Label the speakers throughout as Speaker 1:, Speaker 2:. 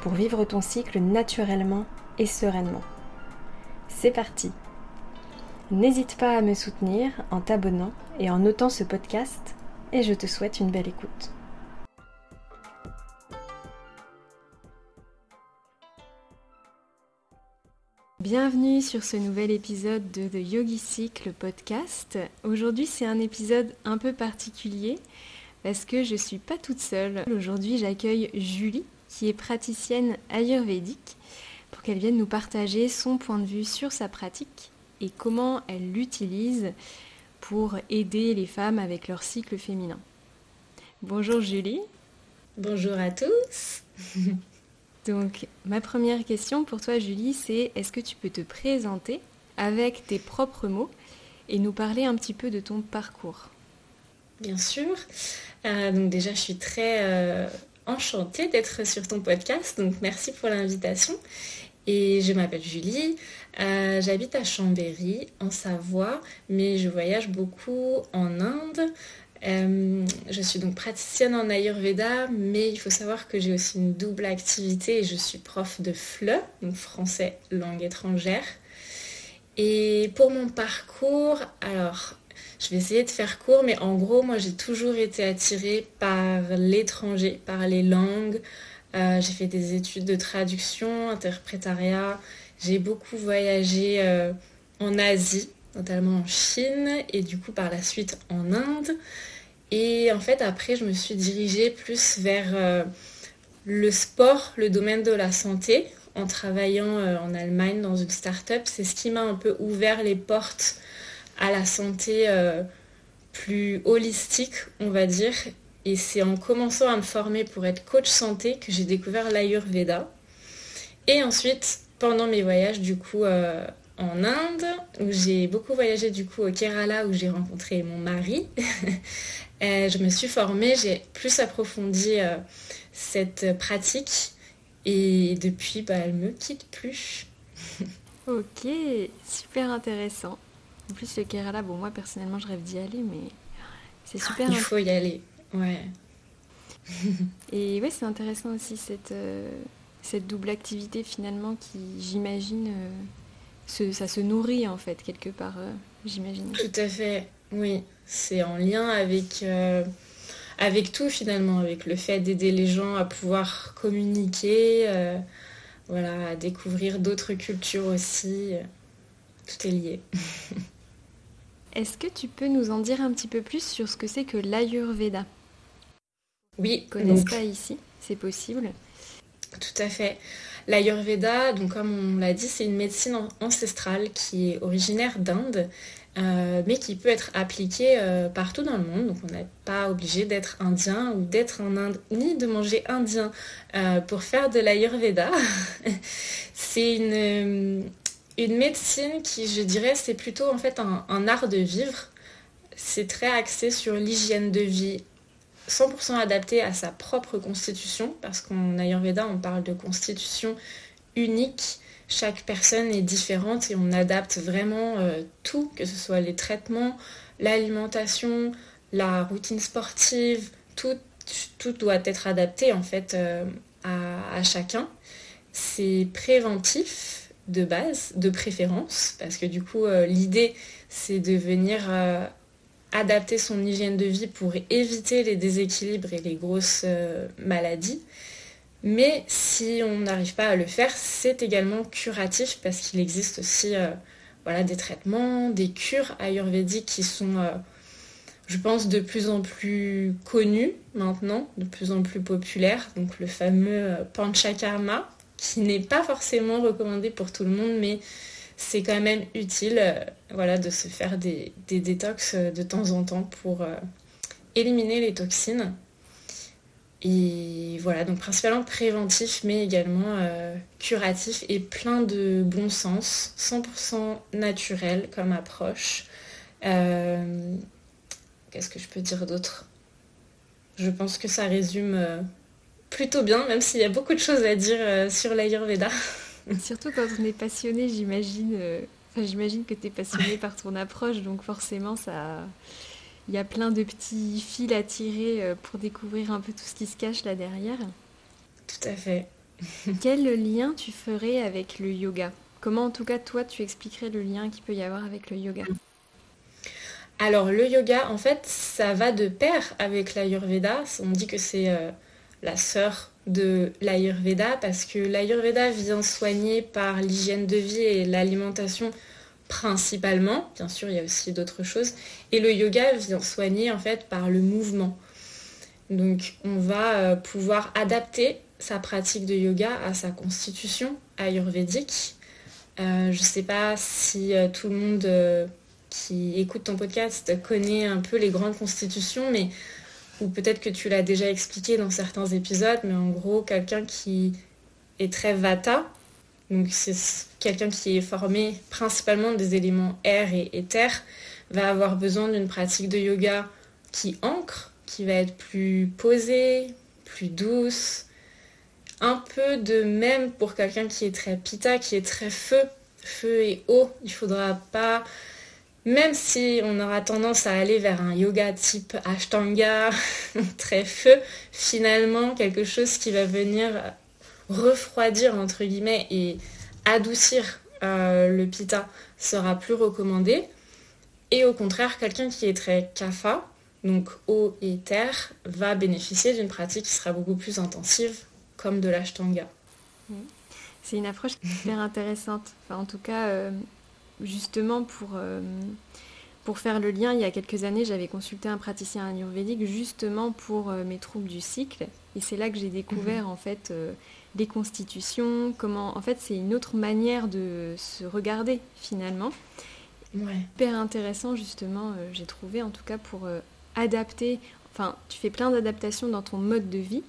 Speaker 1: pour vivre ton cycle naturellement et sereinement. C'est parti N'hésite pas à me soutenir en t'abonnant et en notant ce podcast et je te souhaite une belle écoute. Bienvenue sur ce nouvel épisode de The Yogi Cycle podcast. Aujourd'hui, c'est un épisode un peu particulier parce que je suis pas toute seule. Aujourd'hui, j'accueille Julie qui est praticienne ayurvédique pour qu'elle vienne nous partager son point de vue sur sa pratique et comment elle l'utilise pour aider les femmes avec leur cycle féminin. Bonjour Julie.
Speaker 2: Bonjour à tous.
Speaker 1: Donc ma première question pour toi Julie, c'est est-ce que tu peux te présenter avec tes propres mots et nous parler un petit peu de ton parcours?
Speaker 2: Bien sûr. Euh, donc déjà, je suis très euh, enchantée d'être sur ton podcast, donc merci pour l'invitation. Et je m'appelle Julie, euh, j'habite à Chambéry, en Savoie, mais je voyage beaucoup en Inde. Euh, je suis donc praticienne en Ayurveda, mais il faut savoir que j'ai aussi une double activité je suis prof de FLE, donc français langue étrangère. Et pour mon parcours, alors je vais essayer de faire court, mais en gros, moi j'ai toujours été attirée par l'étranger, par les langues. Euh, j'ai fait des études de traduction, interprétariat. J'ai beaucoup voyagé euh, en Asie, notamment en Chine, et du coup par la suite en Inde. Et en fait, après, je me suis dirigée plus vers euh, le sport, le domaine de la santé, en travaillant en Allemagne dans une start-up. C'est ce qui m'a un peu ouvert les portes à la santé euh, plus holistique, on va dire. Et c'est en commençant à me former pour être coach santé que j'ai découvert l'Ayurveda. Et ensuite, pendant mes voyages, du coup, euh, en Inde, où j'ai beaucoup voyagé du coup au Kerala, où j'ai rencontré mon mari, euh, je me suis formée, j'ai plus approfondi cette pratique. Et depuis, bah, elle me quitte plus.
Speaker 1: ok, super intéressant. En plus, le Kerala, bon, moi personnellement, je rêve d'y aller, mais c'est super.
Speaker 2: Il faut y aller, ouais.
Speaker 1: Et ouais, c'est intéressant aussi cette, euh, cette double activité finalement qui, j'imagine, euh, ça se nourrit en fait quelque part, euh, j'imagine.
Speaker 2: Tout à fait, oui. C'est en lien avec, avec tout finalement, avec le fait d'aider les gens à pouvoir communiquer, voilà, à découvrir d'autres cultures aussi. Tout est lié.
Speaker 1: Est-ce que tu peux nous en dire un petit peu plus sur ce que c'est que l'Ayurveda?
Speaker 2: Oui.
Speaker 1: ne connaissent pas ici, c'est possible.
Speaker 2: Tout à fait. L'Ayurveda, donc comme on l'a dit, c'est une médecine ancestrale qui est originaire d'Inde, euh, mais qui peut être appliquée euh, partout dans le monde. Donc on n'est pas obligé d'être indien ou d'être en Inde, ni de manger indien euh, pour faire de l'Ayurveda. c'est une, une médecine qui, je dirais, c'est plutôt en fait un, art de vivre. C'est très axé sur l'hygiène de vie, 100% adapté à sa propre constitution, parce qu'en Ayurveda, on parle de constitution unique. Chaque personne est différente et on adapte vraiment euh, tout, que ce soit les traitements, l'alimentation, la routine sportive, tout, doit être adapté en fait euh, à chacun. C'est préventif, de base, de préférence, parce que du coup, euh, l'idée, c'est de venir euh, adapter son hygiène de vie pour éviter les déséquilibres et les grosses euh, maladies. Mais si on n'arrive pas à le faire, c'est également curatif parce qu'il existe aussi voilà, des traitements, des cures ayurvédiques qui sont, je pense, de plus en plus connus maintenant, de plus en plus populaires. Donc le fameux panchakarma, qui n'est pas forcément recommandé pour tout le monde, mais c'est quand même utile euh, voilà, de se faire des, détox euh, de temps en temps pour euh, éliminer les toxines. Et voilà, donc principalement préventif, mais également curatif et plein de bon sens, 100% naturel comme approche. Qu'est-ce que je peux dire d'autre? Je pense que ça résume plutôt bien, même s'il y a beaucoup de choses à dire sur l'Ayurveda.
Speaker 1: Surtout quand on est passionné, j'imagine. Enfin, j'imagine que tu es passionné par ton approche, donc forcément, ça, il y a plein de petits fils à tirer euh, pour découvrir un peu tout ce qui se cache là derrière.
Speaker 2: Tout à fait.
Speaker 1: Quel lien tu ferais avec le yoga? Comment en tout cas toi tu expliquerais le lien qu'il peut y avoir avec le yoga?
Speaker 2: Alors le yoga en fait ça va de pair avec l'ayurveda. On dit que c'est euh, la sœur de l'ayurveda parce que l'ayurveda vient soigner par l'hygiène de vie et l'alimentation principalement, bien sûr il y a aussi d'autres choses, et le yoga vient soigner en fait par le mouvement. Donc on va euh, pouvoir adapter sa pratique de yoga à sa constitution ayurvédique. Euh, je ne sais pas si euh, tout le monde qui écoute ton podcast connaît un peu les grandes constitutions, mais ou peut-être que tu l'as déjà expliqué dans certains épisodes, mais en gros quelqu'un qui est très vata, donc c'est quelqu'un qui est formé principalement des éléments air et éther, va avoir besoin d'une pratique de yoga qui ancre, qui va être plus posée, plus douce. Un peu de même pour quelqu'un qui est très pita, qui est très feu, feu et eau. Il faudra pas, même si on aura tendance à aller vers un yoga type Ashtanga, très feu, finalement quelque chose qui va venir refroidir entre guillemets et adoucir euh, le pita sera plus recommandé. Et au contraire, quelqu'un qui est très kapha, donc eau et terre, va bénéficier d'une pratique qui sera beaucoup plus intensive, comme de l'ashtanga.
Speaker 1: C'est une approche hyper intéressante. En tout cas, euh, justement pour, euh, pour faire le lien, il y a quelques années, j'avais consulté un praticien ayurvédique justement pour mes troubles du cycle. Et c'est là que j'ai découvert mhm. en fait des constitutions, comment. En fait, c'est une autre manière de se regarder finalement. Ouais. Hyper intéressant justement, euh, j'ai trouvé en tout cas pour euh, adapter. Enfin, tu fais plein d'adaptations dans ton mode de vie.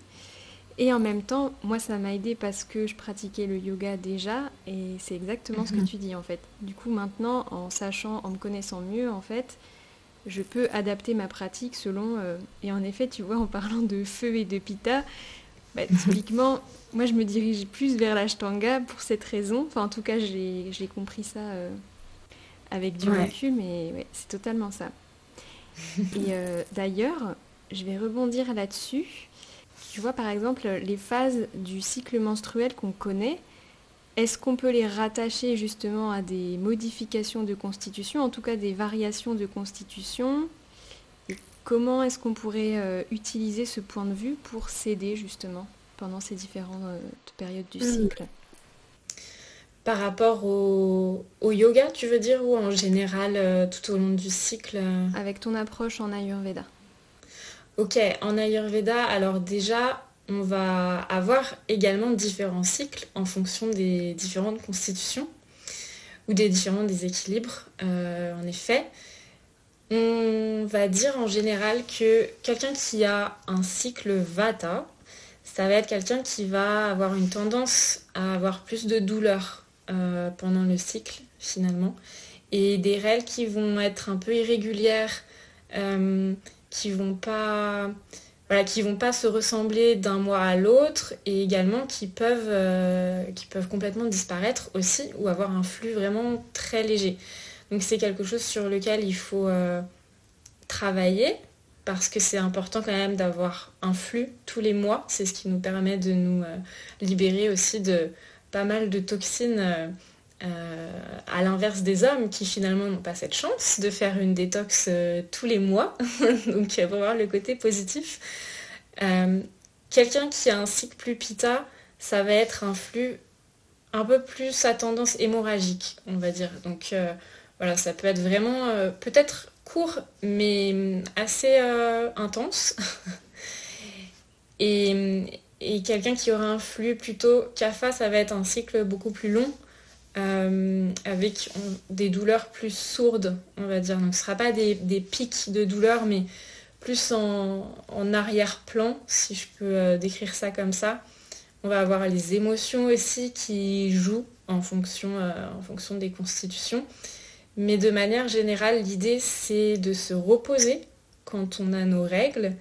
Speaker 1: Et en même temps, moi, ça m'a aidé parce que je pratiquais le yoga déjà, et c'est exactement ce que mhm. tu dis en fait. Du coup, maintenant, en sachant, en me connaissant mieux, en fait, je peux adapter ma pratique selon. Euh, et en effet, tu vois, en parlant de feu et de pita, bah, typiquement, moi je me dirige plus vers l'ashtanga pour cette raison. Enfin, en tout cas, j'ai compris ça euh, avec du recul, mais c'est totalement ça. Et euh, d'ailleurs, je vais rebondir là-dessus. Tu vois, par exemple, les phases du cycle menstruel qu'on connaît, est-ce qu'on peut les rattacher justement à des modifications de constitution, en tout cas des variations de constitution? Comment est-ce qu'on pourrait euh, utiliser ce point de vue pour s'aider justement pendant ces différentes euh, périodes du hmm. cycle?
Speaker 2: Par rapport au, yoga, tu veux dire, ou en général euh, tout au long du cycle
Speaker 1: Avec ton approche en Ayurveda.
Speaker 2: Ok, en Ayurveda, alors déjà, on va avoir également différents cycles en fonction des différentes constitutions ou des différents déséquilibres, en effet. On va dire en général que quelqu'un qui a un cycle Vata, ça va être quelqu'un qui va avoir une tendance à avoir plus de douleurs euh, pendant le cycle finalement et des règles qui vont être un peu irrégulières, euh, qui vont pas voilà, qui vont pas se ressembler d'un mois à l'autre et également qui peuvent, euh, qui peuvent complètement disparaître aussi ou avoir un flux vraiment très léger. Donc c'est quelque chose sur lequel il faut euh, travailler parce que c'est important quand même d'avoir un flux tous les mois. C'est ce qui nous permet de nous euh, libérer aussi de pas mal de toxines. Euh, à l'inverse des hommes qui finalement n'ont pas cette chance de faire une détox tous les mois, donc pour voir le côté positif. Quelqu'un qui a un cycle plus pita, ça va être un flux un peu plus à tendance hémorragique, on va dire. Donc voilà, ça peut être vraiment euh, peut-être court, mais assez euh, intense. et, quelqu'un qui aura un flux plutôt CAFA, ça va être un cycle beaucoup plus long. Euh, avec des douleurs plus sourdes, on va dire. Donc ce ne sera pas des, pics de douleur, mais plus en, arrière-plan, si je peux euh, décrire ça comme ça. On va avoir les émotions aussi qui jouent en fonction, euh, en fonction des constitutions. Mais de manière générale, l'idée, c'est de se reposer quand on a nos règles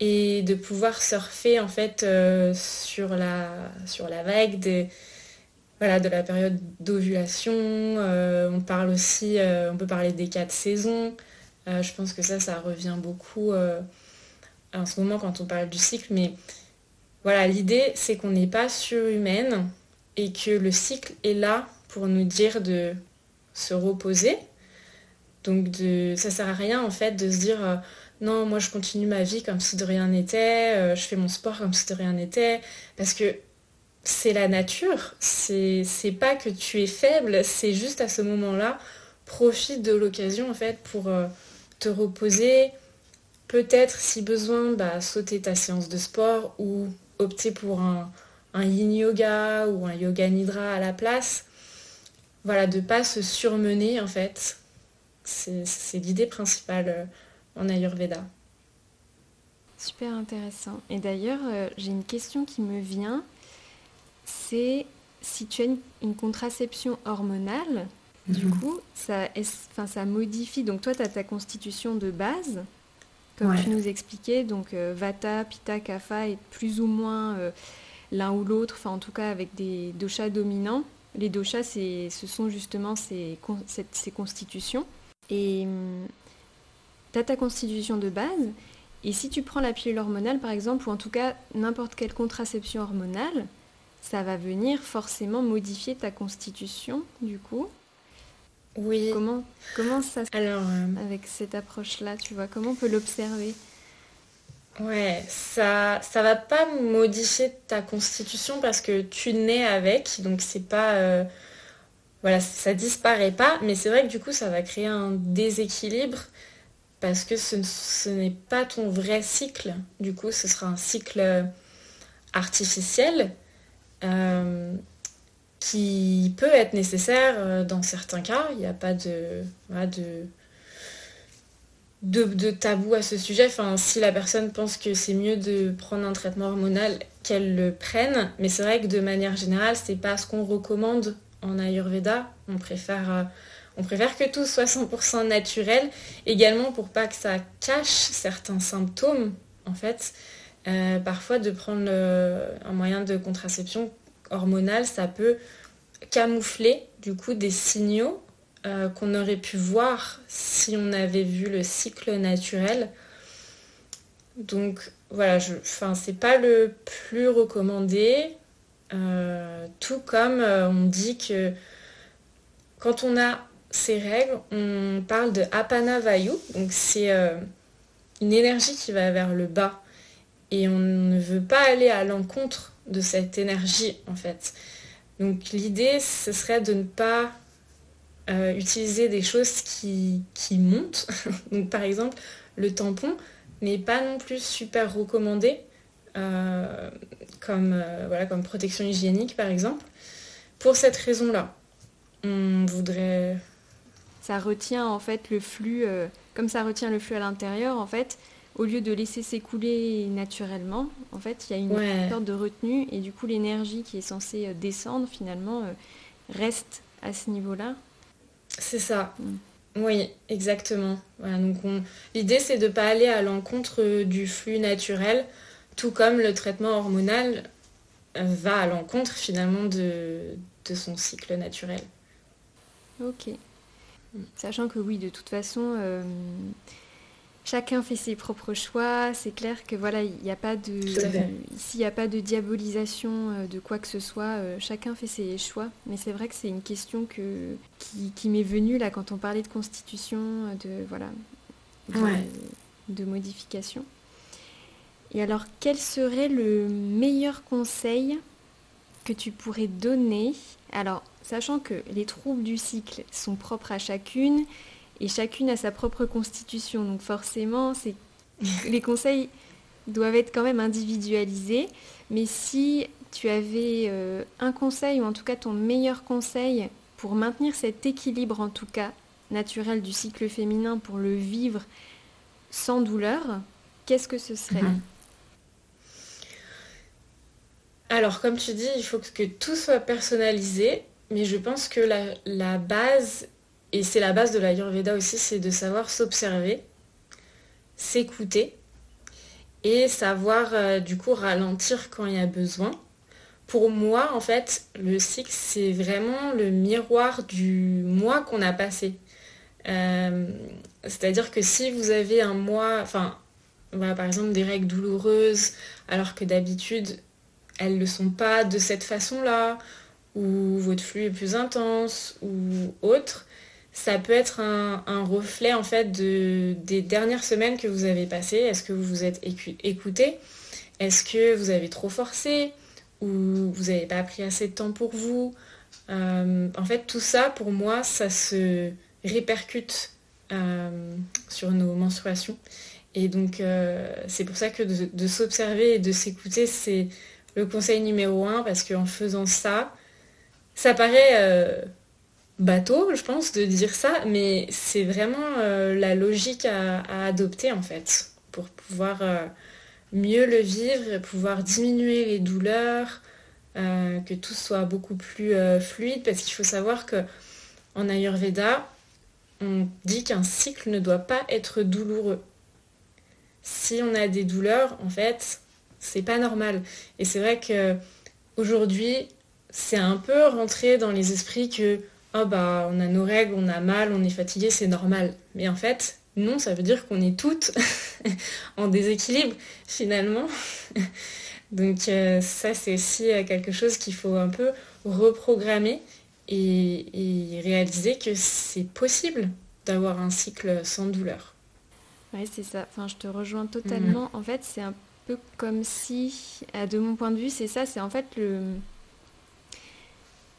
Speaker 2: et de pouvoir surfer en fait sur, la, sur la vague des, voilà, de la période d'ovulation. Euh, on parle aussi, euh, on peut parler des quatre saisons. je pense que ça, ça revient beaucoup en ce moment quand on parle du cycle. Mais voilà, l'idée, c'est qu'on n'est pas surhumaine et que le cycle est là pour nous dire de se reposer. Donc de, ça sert à rien en fait de se dire non, moi je continue ma vie comme si de rien n'était, euh, je fais mon sport comme si de rien n'était, parce que c'est la nature, c'est pas que tu es faible, c'est juste à ce moment-là, profite de l'occasion en pour euh, te reposer, peut-être si besoin, bah, sauter ta séance de sport ou opter pour un, un yin yoga ou un yoga nidra à la place. Voilà, de pas se surmener en fait. C'est l'idée principale euh, en Ayurveda.
Speaker 1: Super intéressant. Et d'ailleurs, euh, j'ai une question qui me vient. C'est si tu as une, contraception hormonale, du mhm. coup, ça, enfin, ça modifie. Donc toi, tu as ta constitution de base, comme tu nous expliquais. Donc euh, Vata, Pitta, Kapha est plus ou moins euh, l'un ou l'autre, enfin en tout cas avec des doshas dominants. Les doshas, ce sont justement ces, ces constitutions. Et hum, tu as ta constitution de base, et si tu prends la pilule hormonale par exemple, ou en tout cas n'importe quelle contraception hormonale, ça va venir forcément modifier ta constitution du coup.
Speaker 2: Oui.
Speaker 1: Comment, comment ça se Alors, euh, avec cette approche-là, tu vois, comment on peut l'observer?
Speaker 2: Ouais, ça ça va pas modifier ta constitution parce que tu nais avec, donc c'est pas euh, voilà, ça disparaît pas, mais c'est vrai que du coup ça va créer un déséquilibre parce que ce, n'est pas ton vrai cycle. Du coup, ce sera un cycle artificiel euh, qui peut être nécessaire euh, dans certains cas. Il n'y a pas de, de, tabou à ce sujet. Enfin, si la personne pense que c'est mieux de prendre un traitement hormonal, qu'elle le prenne. Mais c'est vrai que de manière générale, c'est pas ce qu'on recommande en Ayurveda. On préfère euh, on préfère que tout soit 100% naturel, également pour pas que ça cache certains symptômes, en fait. Euh, parfois, de prendre un moyen de contraception hormonale, ça peut camoufler du coup des signaux euh, qu'on aurait pu voir si on avait vu le cycle naturel. Donc voilà, je, enfin, c'est pas le plus recommandé. Euh, tout comme on dit que quand on a ces règles, on parle de apana vayu, donc c'est une énergie qui va vers le bas. Et on ne veut pas aller à l'encontre de cette énergie en fait. Donc l'idée, ce serait de ne pas euh, utiliser des choses qui, qui montent. donc par exemple, le tampon n'est pas non plus super recommandé euh, comme, voilà, comme protection hygiénique par exemple. Pour cette raison-là, on voudrait
Speaker 1: ça retient en fait le flux, euh, comme ça retient le flux à l'intérieur, en fait, au lieu de laisser s'écouler naturellement, en fait, il y a une sorte de retenue et du coup l'énergie qui est censée euh, descendre finalement euh, reste à ce niveau-là.
Speaker 2: C'est ça. Mm. Oui, exactement. donc l'idée c'est de ne pas aller à l'encontre du flux naturel, tout comme le traitement hormonal va à l'encontre finalement de, de son cycle naturel.
Speaker 1: Ok. Sachant que oui, de toute façon, euh, chacun fait ses propres choix. C'est clair que voilà, il n'y a pas de ici, il n'y a pas de diabolisation euh, de quoi que ce soit. Euh, chacun fait ses choix. Mais c'est vrai que c'est une question que qui, m'est venue là quand on parlait de constitution, de voilà, de modification. Et alors, quel serait le meilleur conseil que tu pourrais donner? Alors, sachant que les troubles du cycle sont propres à chacune et chacune a sa propre constitution. Donc forcément, les conseils doivent être quand même individualisés. Mais si tu avais euh, un conseil, ou en tout cas ton meilleur conseil pour maintenir cet équilibre, en tout cas naturel du cycle féminin, pour le vivre sans douleur, qu'est-ce que ce serait? Mhm.
Speaker 2: Alors, comme tu dis, il faut que tout soit personnalisé, mais je pense que la, base, et c'est la base de la Yurveda aussi, c'est de savoir s'observer, s'écouter et savoir euh, du coup ralentir quand il y a besoin. Pour moi, en fait, le cycle, c'est vraiment le miroir du mois qu'on a passé. Euh, c'est-à-dire que si vous avez un mois, enfin, par exemple des règles douloureuses, alors que d'habitude, elles ne le sont pas de cette façon-là, ou votre flux est plus intense, ou autre, ça peut être un, reflet en fait de, des dernières semaines que vous avez passées. Est-ce que vous vous êtes écouté Est-ce que vous avez trop forcé? Ou vous n'avez pas pris assez de temps pour vous? Euh, En fait, tout ça, pour moi, ça se répercute euh, sur nos menstruations. Et donc, euh, c'est pour ça que de, s'observer et de s'écouter, c'est le conseil numéro un, parce qu'en faisant ça, ça paraît bateau, je pense, de dire ça, mais c'est vraiment la logique à, adopter, en fait, pour pouvoir mieux le vivre, pouvoir diminuer les douleurs, que tout soit beaucoup plus fluide, parce qu'il faut savoir que en Ayurveda, on dit qu'un cycle ne doit pas être douloureux. Si on a des douleurs, en fait, c'est pas normal. Et c'est vrai que aujourd'hui, c'est un peu rentré dans les esprits que oh bah on a nos règles, on a mal, on est fatigué, c'est normal. Mais en fait, non, ça veut dire qu'on est toutes en déséquilibre finalement. Donc euh, ça c'est aussi euh, quelque chose qu'il faut un peu reprogrammer et, réaliser que c'est possible d'avoir un cycle sans douleur.
Speaker 1: Oui, c'est ça. Enfin, je te rejoins totalement. Mm. En fait, c'est un peu comme si, de mon point de vue, c'est ça. C'est en fait le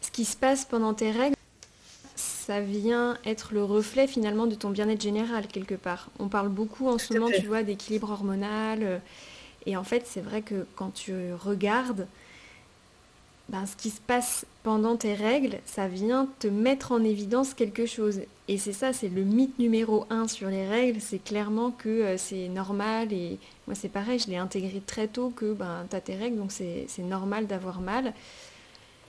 Speaker 1: ce qui se passe pendant tes règles. Ça vient être le reflet finalement de ton bien-être général quelque part. On parle beaucoup en ce moment, tu vois, d'équilibre hormonal. Euh, et en fait, c'est vrai que quand tu regardes, ben, ce qui se passe pendant tes règles, ça vient te mettre en évidence quelque chose. Et c'est ça, c'est le mythe numéro un sur les règles, c'est clairement que euh, c'est normal. Et moi, c'est pareil, je l'ai intégré très tôt que ben, tu as tes règles, donc c'est normal d'avoir mal.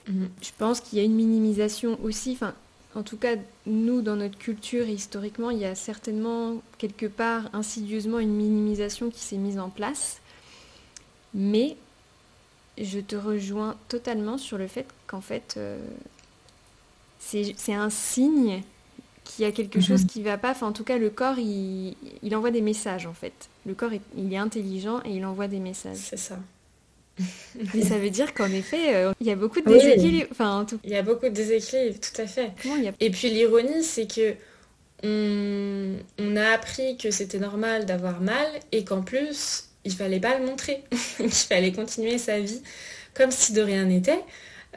Speaker 1: Mhm. Je pense qu'il y a une minimisation aussi. Enfin, en tout cas, nous, dans notre culture, historiquement, il y a certainement quelque part insidieusement une minimisation qui s'est mise en place. Mais je te rejoins totalement sur le fait qu'en fait, euh, c'est un signe qu'il y a quelque chose mhm. qui ne va pas. Enfin, en tout cas, le corps, il, envoie des messages, en fait. Le corps, il est intelligent et il envoie des messages.
Speaker 2: C'est ça.
Speaker 1: Et ça veut dire qu'en effet, euh, il y a beaucoup de déséquilibre. Enfin,
Speaker 2: Il y a beaucoup de déséquilibre, tout à fait. Et puis l'ironie, c'est que on, on a appris que c'était normal d'avoir mal et qu'en plus, il fallait pas le montrer. il fallait continuer sa vie comme si de rien n'était.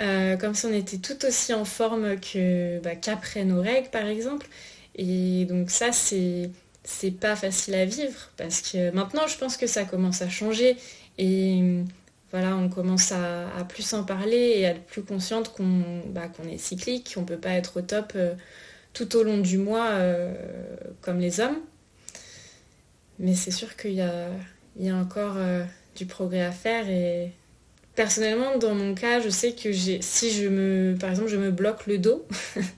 Speaker 2: Euh, comme si on était tout aussi en forme que bah, qu'après nos règles par exemple. Et donc ça c'est c'est pas facile à vivre parce que maintenant je pense que ça commence à changer et voilà on commence à, plus en parler et à être plus consciente qu'on bah, est cyclique, qu'on peut pas être au top euh, tout au long du mois euh, comme les hommes. Mais c'est sûr qu'il y y a encore euh, du progrès à faire et personnellement dans mon cas je sais que si je me par exemple je me bloque le dos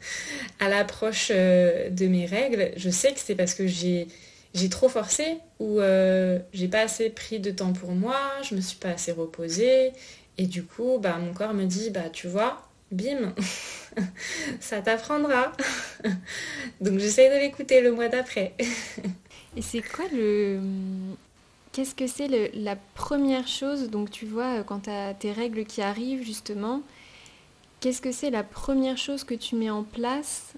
Speaker 2: à l'approche de mes règles je sais que c'est parce que j'ai j'ai trop forcé ou euh, j'ai pas assez pris de temps pour moi je me suis pas assez reposée. Et du coup bah mon corps me dit bah tu vois bim ça t'apprendra. Donc j'essaye de l'écouter le mois d'après.
Speaker 1: Et c'est quoi le Qu'est-ce que c'est la première chose, donc tu vois, quand tu as tes règles qui arrivent justement, qu'est-ce que c'est la première chose que tu mets en place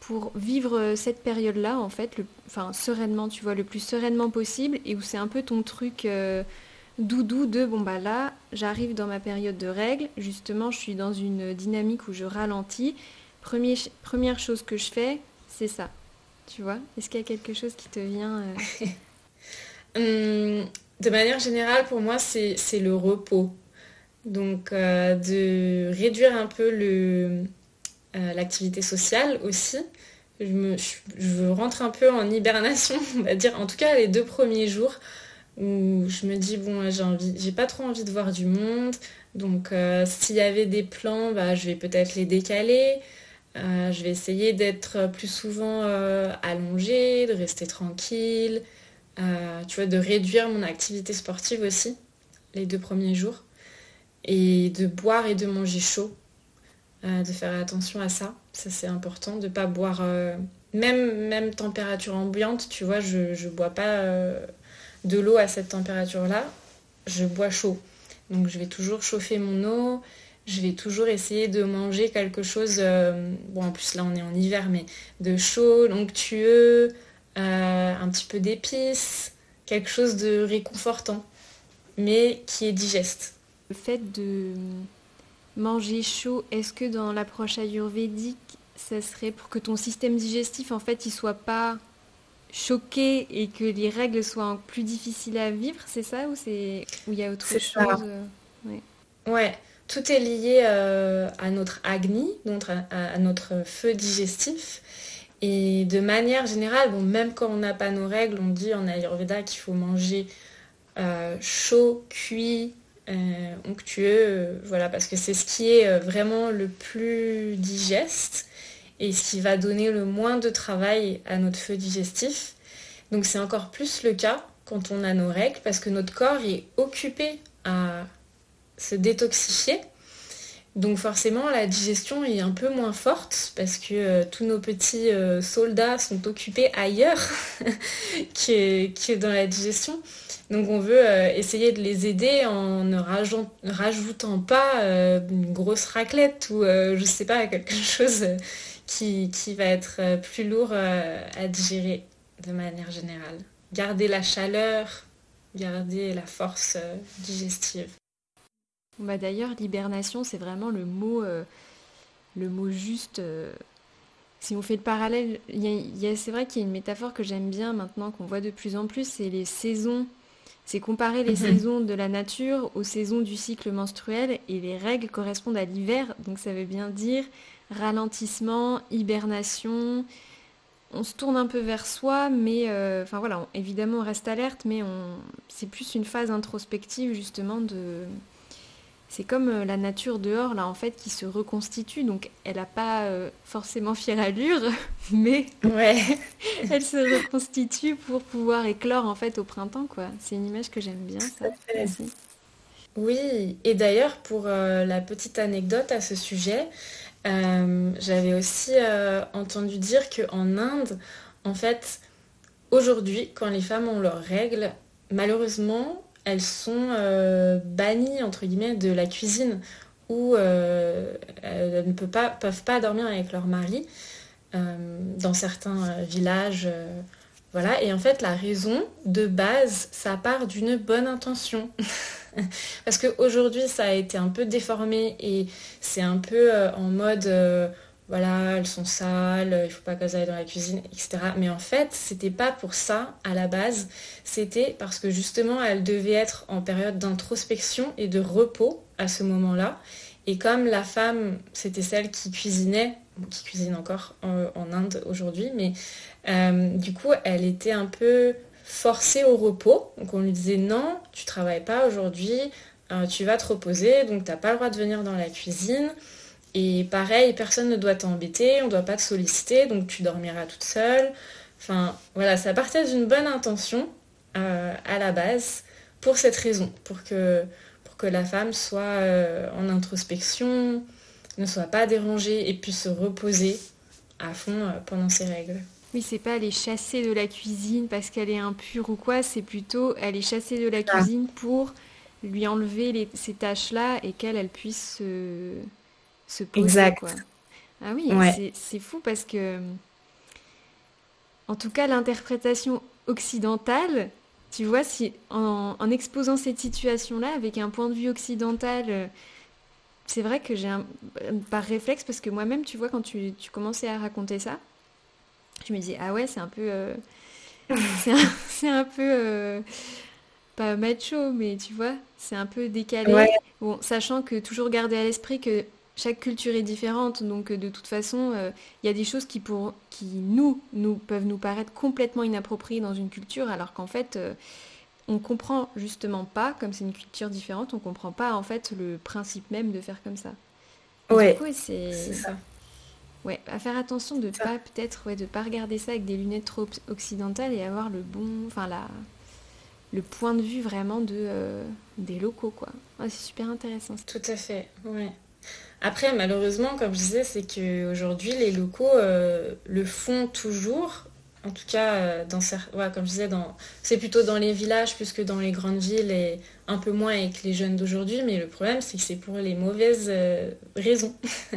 Speaker 1: pour vivre euh, cette période-là, en fait, le, sereinement, tu vois, le plus sereinement possible, et où c'est un peu ton truc euh, doudou de, bon bah là, j'arrive dans ma période de règles, justement, je suis dans une dynamique où je ralentis, première chose que je fais, c'est ça, tu vois? Est-ce qu'il y a quelque chose qui te vient
Speaker 2: Hum, de manière générale, pour moi, c'est le repos. Donc, euh, de réduire un peu euh, l'activité sociale aussi, je, rentre un peu en hibernation, on va dire, en tout cas les deux premiers jours où je me dis bon j'ai envie j'ai pas trop envie de voir du monde. Donc euh, s'il y avait des plans bah, je vais peut-être les décaler. Euh, je vais essayer d'être plus souvent euh, allongée de rester tranquille. Tu vois de réduire mon activité sportive aussi les deux premiers jours. Et de boire et de manger chaud de faire attention à ça ça c'est important de pas boire même même température ambiante tu vois je je bois pas de l'eau à cette température-là, je bois chaud. Donc je vais toujours chauffer mon eau, je vais toujours essayer de manger quelque chose, euh, bon en plus là on est en hiver, mais de chaud, onctueux, euh, un petit peu d'épices, quelque chose de réconfortant, mais qui est digeste.
Speaker 1: Le fait de manger chaud, est-ce que dans l'approche ayurvédique, ça serait pour que ton système digestif en fait il soit pas choqué et que les règles soient plus difficiles à vivre, c'est ça ou c'est il y a autre chose euh,
Speaker 2: ouais. tout est lié euh, à notre agni, donc à, notre feu digestif. Et de manière générale, bon, même quand on n'a pas nos règles, on dit en Ayurveda qu'il faut manger euh, chaud, cuit, onctueux, voilà, parce que c'est ce qui est vraiment le plus digeste et ce qui va donner le moins de travail à notre feu digestif. Donc c'est encore plus le cas quand on a nos règles parce que notre corps est occupé à se détoxifier. Donc forcément la digestion est un peu moins forte parce que euh, tous nos petits euh, soldats sont occupés ailleurs que, dans la digestion. Donc on veut euh, essayer de les aider en ne rajoutant pas une grosse raclette ou je sais pas quelque chose qui, va être euh, plus lourd euh, à digérer de manière générale. Garder la chaleur, garder la force euh, digestive.
Speaker 1: Bah D'ailleurs, l'hibernation, c'est vraiment le mot, le mot juste. si on fait le parallèle, c'est vrai qu'il y a une métaphore que j'aime bien maintenant, qu'on voit de plus en plus, c'est les saisons. C'est comparer les mhm. saisons de la nature aux saisons du cycle menstruel et les règles correspondent à l'hiver. Donc ça veut bien dire ralentissement, hibernation. On se tourne un peu vers soi, mais euh, enfin voilà, évidemment on reste alerte, mais on, c'est plus une phase introspective justement de. C'est comme euh, la nature dehors là en fait qui se reconstitue, donc elle n'a pas euh, forcément fière allure, mais
Speaker 2: ouais.
Speaker 1: elle se reconstitue pour pouvoir éclore en fait au printemps quoi. C'est une image que j'aime bien ça.
Speaker 2: Oui, et d'ailleurs pour la petite anecdote à ce sujet, euh, j'avais aussi euh, entendu dire qu'en Inde, en fait, aujourd'hui, quand les femmes ont leurs règles, malheureusement, elles sont euh, bannies, entre guillemets, de la cuisine où elles ne peuvent pas, dormir avec leur mari dans certains villages. voilà, et en fait, la raison de base, ça part d'une bonne intention. Parce qu'aujourd'hui, ça a été un peu déformé et c'est un peu euh, en mode, euh, voilà, elles sont sales, il faut pas qu'elles aillent dans la cuisine, etc. Mais en fait, c'était pas pour ça à la base. C'était parce que justement, elles devaient être en période d'introspection et de repos à ce moment-là. Et comme la femme, c'était celle qui cuisinait, qui cuisine encore en, Inde aujourd'hui, mais euh, du coup, elle était un peu forcé au repos. Donc on lui disait non, tu travailles pas aujourd'hui, euh, tu vas te reposer, donc t'as pas le droit de venir dans la cuisine. Et pareil, personne ne doit t'embêter, on ne doit pas te solliciter, donc tu dormiras toute seule. Enfin voilà, ça partait d'une bonne intention euh, à la base pour cette raison, pour que, pour que la femme soit euh, en introspection, ne soit pas dérangée et puisse se reposer à fond pendant ses règles.
Speaker 1: Oui, c'est pas aller chasser de la cuisine parce qu'elle est impure ou quoi, c'est plutôt aller chasser de la cuisine pour lui enlever ces tâches-là et qu'elle elle puisse se, se poser. Exact. Ah oui, c'est fou parce que, en tout cas, l'interprétation occidentale, tu vois, si en, exposant cette situation-là avec un point de vue occidental, c'est vrai que j'ai un, par réflexe, parce que moi-même, tu vois, quand tu, tu commençais à raconter ça, je me dis, ah ouais, c'est un peu. Euh, c'est un, peu. Euh, pas macho, mais tu vois, c'est un peu décalé. Bon, sachant que toujours garder à l'esprit que chaque culture est différente, donc de toute façon, il y a des choses qui, pour, qui nous, nous peuvent nous paraître complètement inappropriées dans une culture, alors qu'en fait, on comprend justement pas, comme c'est une culture différente, on comprend pas en fait le principe même de faire comme ça.
Speaker 2: Ouais, c'est ça.
Speaker 1: Ouais, à faire attention de pas peut-être ouais, de pas regarder ça avec des lunettes trop occidentales et avoir le bon, enfin la, le point de vue vraiment de euh, des locaux quoi. c'est super intéressant.
Speaker 2: Tout à fait, ouais. Après, malheureusement, comme je disais, c'est qu'aujourd'hui, les locaux euh, le font toujours. En tout cas, euh, dans ouais, comme je disais, dans... c'est plutôt dans les villages plus que dans les grandes villes et un peu moins avec les jeunes d'aujourd'hui. Mais le problème, c'est que c'est pour les mauvaises raisons.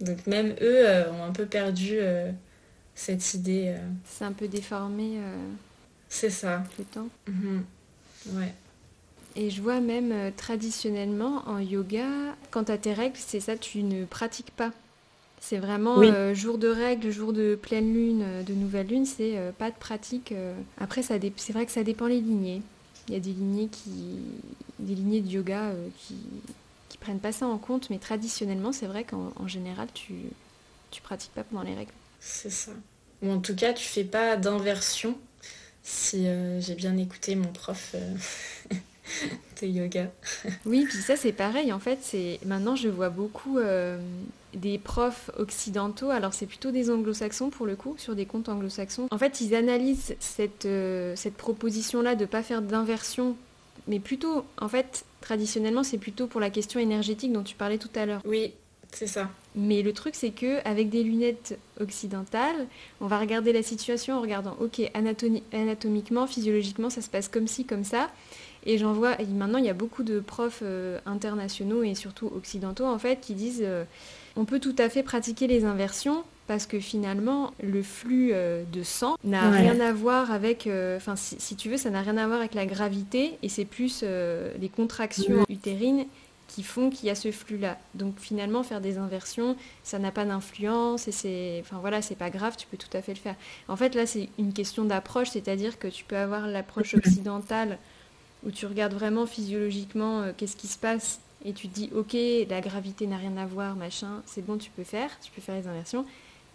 Speaker 2: Donc même eux euh, ont un peu perdu euh, cette idée. Euh.
Speaker 1: C'est un peu déformé.
Speaker 2: C'est ça.
Speaker 1: Le temps.
Speaker 2: Mhm. Ouais.
Speaker 1: Et je vois même traditionnellement en yoga, quand tu as tes règles, c'est ça, tu ne pratiques pas. C'est vraiment jour de règles, jour de pleine lune, de nouvelle lune, c'est pas de pratique. Après, ça c'est vrai que ça dépend les lignées. Il y a des lignées qui, des lignées de yoga qui, prennent pas ça en compte, mais traditionnellement, c'est vrai qu'en général, tu, tu pratiques pas pendant les règles.
Speaker 2: C'est ça. Ou en tout cas, tu fais pas d'inversion. Si euh, j'ai bien écouté mon prof euh, de yoga.
Speaker 1: oui, puis ça, c'est pareil. En fait, c'est maintenant, je vois beaucoup euh, des profs occidentaux. Alors, c'est plutôt des anglo-saxons pour le coup, sur des comptes anglo-saxons. En fait, ils analysent cette, cette proposition-là de pas faire d'inversion mais plutôt, en fait, traditionnellement, c'est plutôt pour la question énergétique dont tu parlais tout à l'heure.
Speaker 2: Oui, c'est ça.
Speaker 1: Mais le truc, c'est que avec des lunettes occidentales, on va regarder la situation en regardant, ok, anatomiquement, physiologiquement, ça se passe comme ci, comme ça. Et j'en vois, maintenant, il y a beaucoup de profs euh, internationaux et surtout occidentaux, en fait, qui disent, euh, on peut tout à fait pratiquer les inversions, parce que finalement, le flux euh, de sang n'a rien à voir avec, enfin, si, tu veux, ça n'a rien à voir avec la gravité, et c'est plus les contractions utérines qui font qu'il y a ce flux-là. Donc finalement, faire des inversions, ça n'a pas d'influence, et c'est, enfin voilà, c'est pas grave, tu peux tout à fait le faire. En fait, là, c'est une question d'approche, c'est-à-dire que tu peux avoir l'approche occidentale où tu regardes vraiment physiologiquement qu'est-ce qui se passe et tu te dis ok la gravité n'a rien à voir machin c'est bon tu peux faire tu peux faire les inversions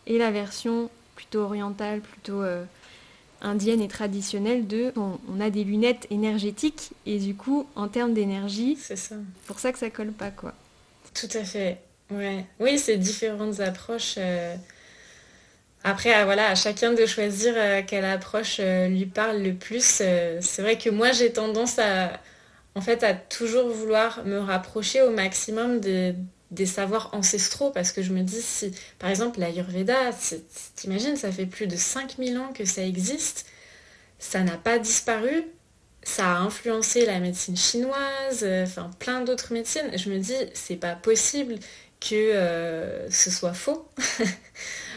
Speaker 1: et la version plutôt orientale, plutôt euh, indienne et traditionnelle de on, a des lunettes énergétiques et du coup en termes d'énergie,
Speaker 2: c'est ça.
Speaker 1: Pour ça que ça colle pas quoi.
Speaker 2: Tout à fait. Ouais. Oui, c'est différentes approches. Euh. Après, voilà, à chacun de choisir euh, quelle approche lui parle le plus. c'est vrai que moi, j'ai tendance à, en fait, à toujours vouloir me rapprocher au maximum de, des savoirs ancestraux parce que je me dis si par exemple l'Ayurveda t'imagines ça fait plus de 5000 ans que ça existe ça n'a pas disparu ça a influencé la médecine chinoise euh, enfin plein d'autres médecines je me dis c'est pas possible que euh, ce soit faux euh,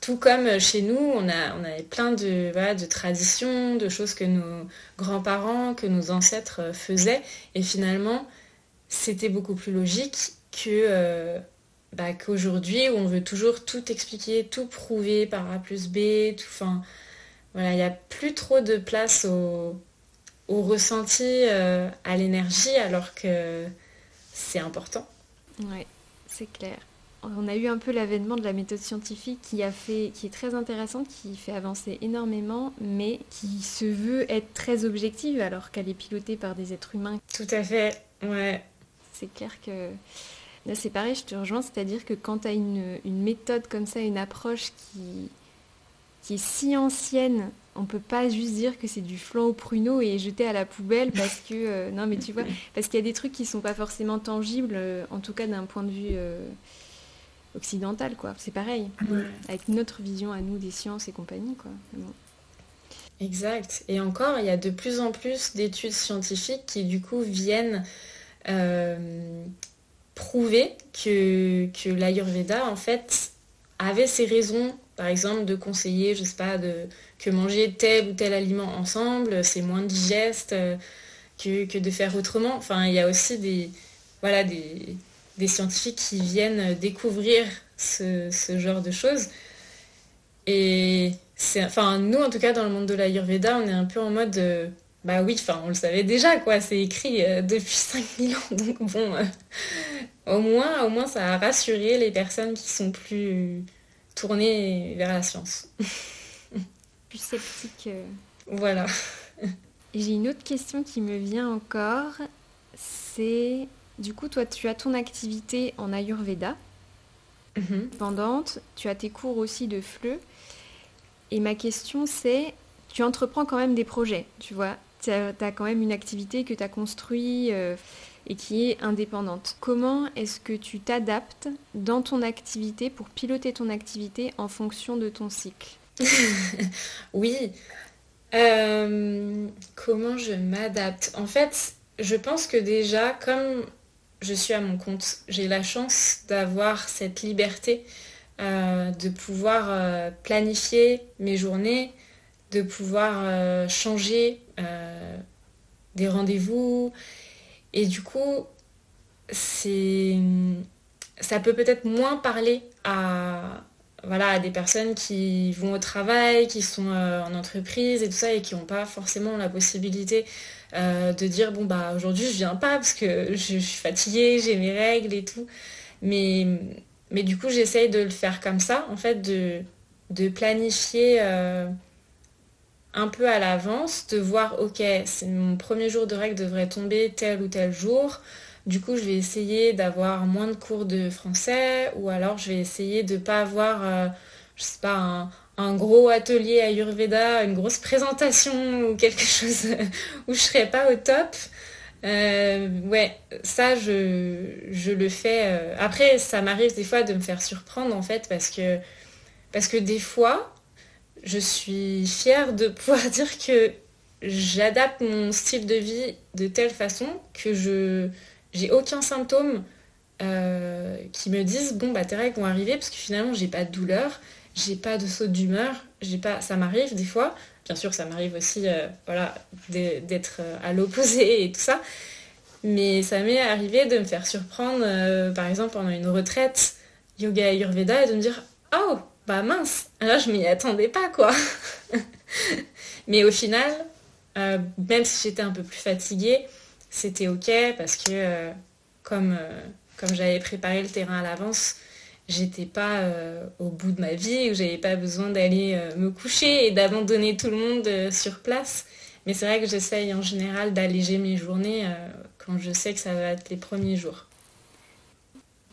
Speaker 2: tout comme chez nous, on, avait plein de, traditions, de choses que nos grands-parents, que nos ancêtres faisaient. Et finalement, c'était beaucoup plus logique que euh, bah, qu'aujourd'hui où on veut toujours tout expliquer, tout prouver par A plus B, tout, enfin, voilà, il n'y a plus trop de place au, ressenti, euh, à l'énergie, alors que c'est important.
Speaker 1: Oui, c'est clair. On a eu un peu l'avènement de la méthode scientifique qui a fait, qui est très intéressante, qui fait avancer énormément, mais qui se veut être très objective alors qu'elle est pilotée par des êtres humains.
Speaker 2: Tout à fait, ouais.
Speaker 1: C'est clair que là, c'est pareil, je te rejoins, c'est-à-dire que quand tu as une, méthode comme ça, une approche qui, qui est si ancienne, on peut pas juste dire que c'est du flan au pruneau et jeter à la poubelle parce que euh, non mais tu vois parce qu'il y a des trucs qui sont pas forcément tangibles euh, en tout cas d'un point de vue euh, occidental quoi. C'est pareil. Avec notre vision à nous des sciences et compagnie quoi.
Speaker 2: Exact. Et encore il y a de plus en plus d'études scientifiques qui du coup viennent euh, prouver que, que l'Ayurveda, en fait, avait ses raisons, par exemple, de conseiller, je sais pas, de, que manger tel ou tel aliment ensemble, c'est moins digeste euh, que, de faire autrement. Enfin, il y a aussi des, voilà, des, scientifiques qui viennent découvrir ce, genre de choses. Et c'est, enfin, nous, en tout cas, dans le monde de l'Ayurveda, on est un peu en mode... Euh, bah oui, enfin, on le savait déjà, quoi. C'est écrit euh, depuis 5000 ans. Donc bon, euh, au moins, au moins, ça a rassuré les personnes qui sont plus tournées vers la science.
Speaker 1: plus sceptiques.
Speaker 2: Voilà.
Speaker 1: J'ai une autre question qui me vient encore. C'est, du coup, toi, tu as ton activité en Ayurveda. Mhm. Pendante, tu as tes cours aussi de FLE. Et ma question, c'est, tu entreprends quand même des projets, tu vois. Tu as, quand même une activité que tu as construite euh, et qui est indépendante. Comment est-ce que tu t'adaptes dans ton activité pour piloter ton activité en fonction de ton cycle?
Speaker 2: Oui. Euh, comment je m'adapte? En fait, je pense que déjà, comme je suis à mon compte, j'ai la chance d'avoir cette liberté euh, de pouvoir euh, planifier mes journées, de pouvoir changer des rendez-vous. Et du coup, c'est ça peut peut-être moins parler à, voilà, des personnes qui vont au travail, qui sont euh, en entreprise et tout ça et qui n'ont pas forcément la possibilité euh, de dire bon bah aujourd'hui je viens pas parce que je, suis fatiguée, j'ai mes règles et tout. Mais, du coup j'essaye de le faire comme ça, en fait, de, planifier euh, un peu à l'avance, de voir ok, mon premier jour de règles devrait tomber tel ou tel jour. Du coup, je vais essayer d'avoir moins de cours de français ou alors je vais essayer de ne pas avoir, euh, je sais pas, un, gros atelier Ayurveda, une grosse présentation ou quelque chose où je serai pas au top. Euh, ouais, ça, je, le fais. Euh. Après, ça m'arrive des fois de me faire surprendre en fait parce que, parce que des fois, je suis fière de pouvoir dire que j'adapte mon style de vie de telle façon que je j'ai aucun symptôme euh, qui me disent bon bah tes règles vont arriver parce que finalement j'ai pas de douleur, j'ai pas de saut d'humeur, j'ai pas ça m'arrive des fois. Bien sûr ça m'arrive aussi euh, voilà d'être euh, à l'opposé et tout ça. Mais ça m'est arrivé de me faire surprendre par exemple pendant une retraite yoga ayurveda et de me dire oh bah mince, alors je m'y attendais pas quoi. Mais au final, même si j'étais un peu plus fatiguée, c'était ok parce que euh, comme, euh, comme j'avais préparé le terrain à l'avance, j'étais pas euh, au bout de ma vie où j'avais pas besoin d'aller me coucher et d'abandonner tout le monde sur place. Mais c'est vrai que j'essaye en général d'alléger mes journées quand je sais que ça va être les premiers jours.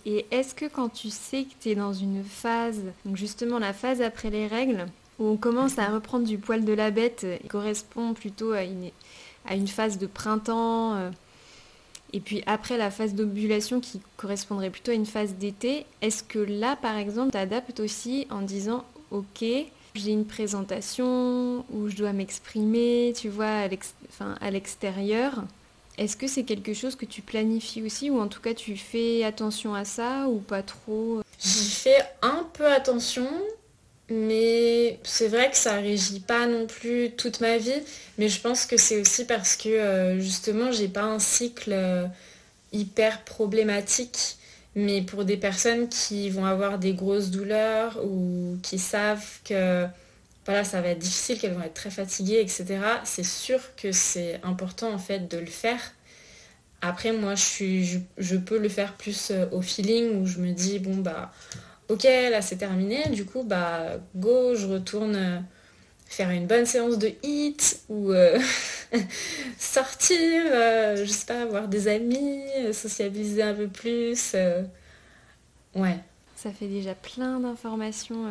Speaker 1: Et est-ce que quand tu sais que tu es dans une phase, donc justement la phase après les règles, où on commence à reprendre du poil de la bête, qui correspond plutôt à une, à une phase de printemps, euh, et puis après la phase d'ovulation qui correspondrait plutôt à une phase d'été, est-ce que là, par exemple, tu adaptes aussi en disant, ok, j'ai une présentation où je dois m'exprimer, tu vois, à l'extérieur. Est-ce que c'est quelque chose que tu planifies aussi ou en tout cas tu fais attention à ça ou pas trop?
Speaker 2: J'y fais un peu attention, mais c'est vrai que ça régit pas non plus toute ma vie. Mais je pense que c'est aussi parce que euh, justement, j'ai pas un cycle euh, hyper problématique. Mais pour des personnes qui vont avoir des grosses douleurs ou qui savent que voilà, ça va être difficile, qu'elles vont être très fatiguées, etc., c'est sûr que c'est important en fait de le faire. Après, moi, je, peux le faire plus euh, au feeling où je me dis, bon, bah, ok, là c'est terminé, du coup, bah go, je retourne euh, faire une bonne séance de hit ou euh, sortir, euh, je sais pas, voir des amis, sociabiliser un peu plus. ouais.
Speaker 1: Ça fait déjà plein d'informations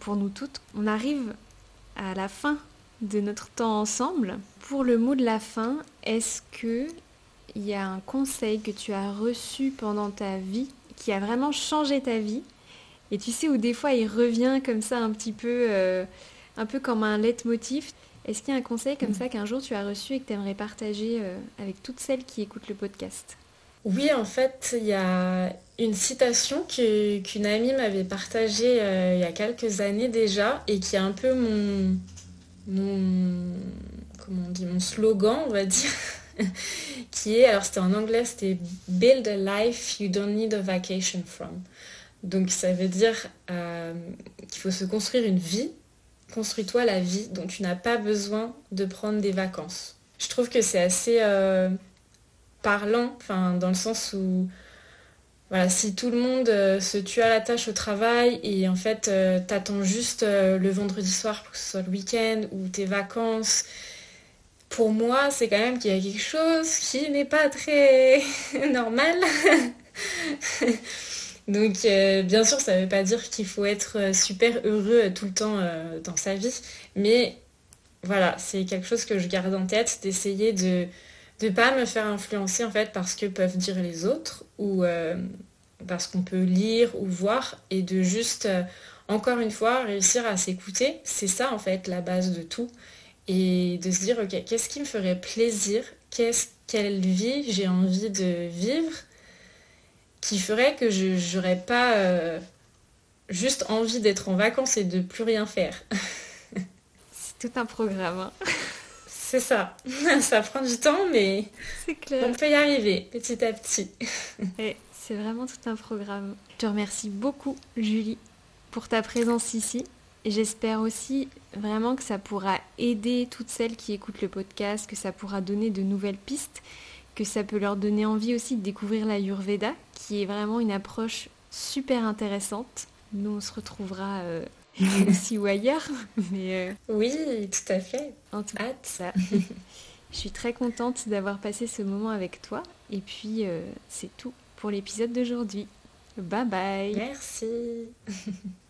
Speaker 1: pour nous toutes. On arrive à la fin de notre temps ensemble. Pour le mot de la fin, est-ce que il y a un conseil que tu as reçu pendant ta vie qui a vraiment changé ta vie et tu sais où des fois il revient comme ça un petit peu, euh, un peu comme un leitmotiv. Est-ce qu'il y a un conseil comme mm. ça qu'un jour tu as reçu et que tu aimerais partager euh, avec toutes celles qui écoutent le podcast?
Speaker 2: Oui, en fait, il y a une citation qu'une amie m'avait partagée euh, il y a quelques années déjà et qui est un peu mon, mon, comment on dit, mon slogan, on va dire. qui est, alors c'était en anglais, c'était Build a life you don't need a vacation from. Donc ça veut dire euh, qu'il faut se construire une vie. Construis-toi la vie dont tu n'as pas besoin de prendre des vacances. Je trouve que c'est assez euh, parlant, enfin, dans le sens où voilà, si tout le monde se tue à la tâche au travail et en fait t'attends juste le vendredi soir pour que ce soit le week-end ou tes vacances, pour moi c'est quand même qu'il y a quelque chose qui n'est pas très normal. Donc bien sûr ça ne veut pas dire qu'il faut être super heureux tout le temps dans sa vie, mais voilà, c'est quelque chose que je garde en tête, d'essayer de ne pas me faire influencer en fait par ce que peuvent dire les autres ou euh, parce qu'on peut lire ou voir et de juste, euh, encore une fois, réussir à s'écouter. C'est ça en fait la base de tout. Et de se dire, ok, qu'est-ce qui me ferait plaisir? Qu'est-ce, Quelle vie j'ai envie de vivre? Qui ferait que je n'aurais pas euh, juste envie d'être en vacances et de plus rien faire
Speaker 1: tout un programme. Hein.
Speaker 2: C'est ça. Ça prend du temps, mais on peut y arriver petit à petit.
Speaker 1: c'est vraiment tout un programme. Je te remercie beaucoup, Julie, pour ta présence ici. Et j'espère aussi vraiment que ça pourra aider toutes celles qui écoutent le podcast, que ça pourra donner de nouvelles pistes, que ça peut leur donner envie aussi de découvrir la Yurveda, qui est vraiment une approche super intéressante. Nous, on se retrouvera euh, ici ou ailleurs. Mais euh,
Speaker 2: Oui, tout à fait.
Speaker 1: En tout cas, ça. Je suis très contente d'avoir passé ce moment avec toi. Et puis, euh, c'est tout pour l'épisode d'aujourd'hui. Bye bye.
Speaker 2: Merci.